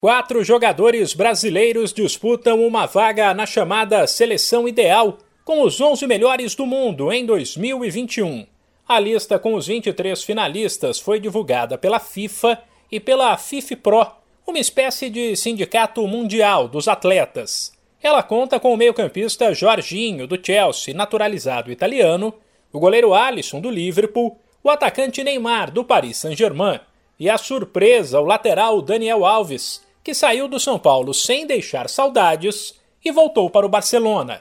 Quatro jogadores brasileiros disputam uma vaga na chamada Seleção Ideal, com os 11 melhores do mundo em 2021. A lista com os 23 finalistas foi divulgada pela FIFA e pela FIFPro, uma espécie de sindicato mundial dos atletas. Ela conta com o meio-campista Jorginho, do Chelsea, naturalizado italiano, o goleiro Alisson, do Liverpool, o atacante Neymar, do Paris Saint-Germain, e a surpresa, o lateral Daniel Alves, que saiu do São Paulo sem deixar saudades e voltou para o Barcelona.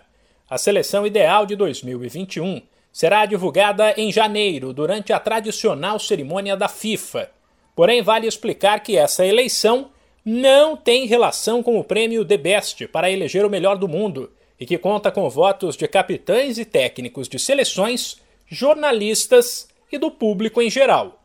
A seleção ideal de 2021 será divulgada em janeiro, durante a tradicional cerimônia da FIFA. Porém, vale explicar que essa eleição não tem relação com o prêmio The Best para eleger o melhor do mundo e que conta com votos de capitães e técnicos de seleções, jornalistas e do público em geral.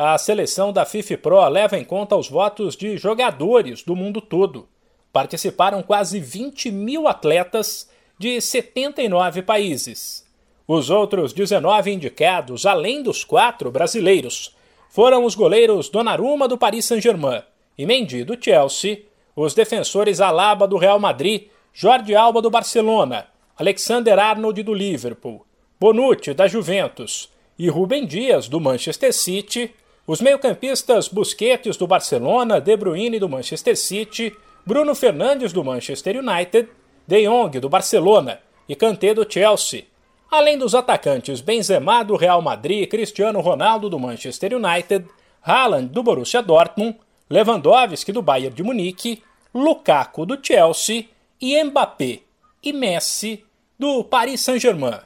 A seleção da FIFA Pro leva em conta os votos de jogadores do mundo todo. Participaram quase 20 mil atletas de 79 países. Os outros 19 indicados, além dos quatro brasileiros, foram os goleiros Donnarumma do Paris Saint-Germain e Mendy do Chelsea, os defensores Alaba do Real Madrid, Jordi Alba do Barcelona, Alexander Arnold do Liverpool, Bonucci da Juventus e Rubem Dias do Manchester City os meio-campistas Busquets do Barcelona, De Bruyne do Manchester City, Bruno Fernandes do Manchester United, De Jong do Barcelona e Kanté do Chelsea, além dos atacantes Benzema do Real Madrid, Cristiano Ronaldo do Manchester United, Haaland do Borussia Dortmund, Lewandowski do Bayern de Munique, Lukaku do Chelsea e Mbappé e Messi do Paris Saint-Germain.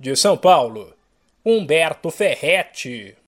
De São Paulo, Humberto Ferretti.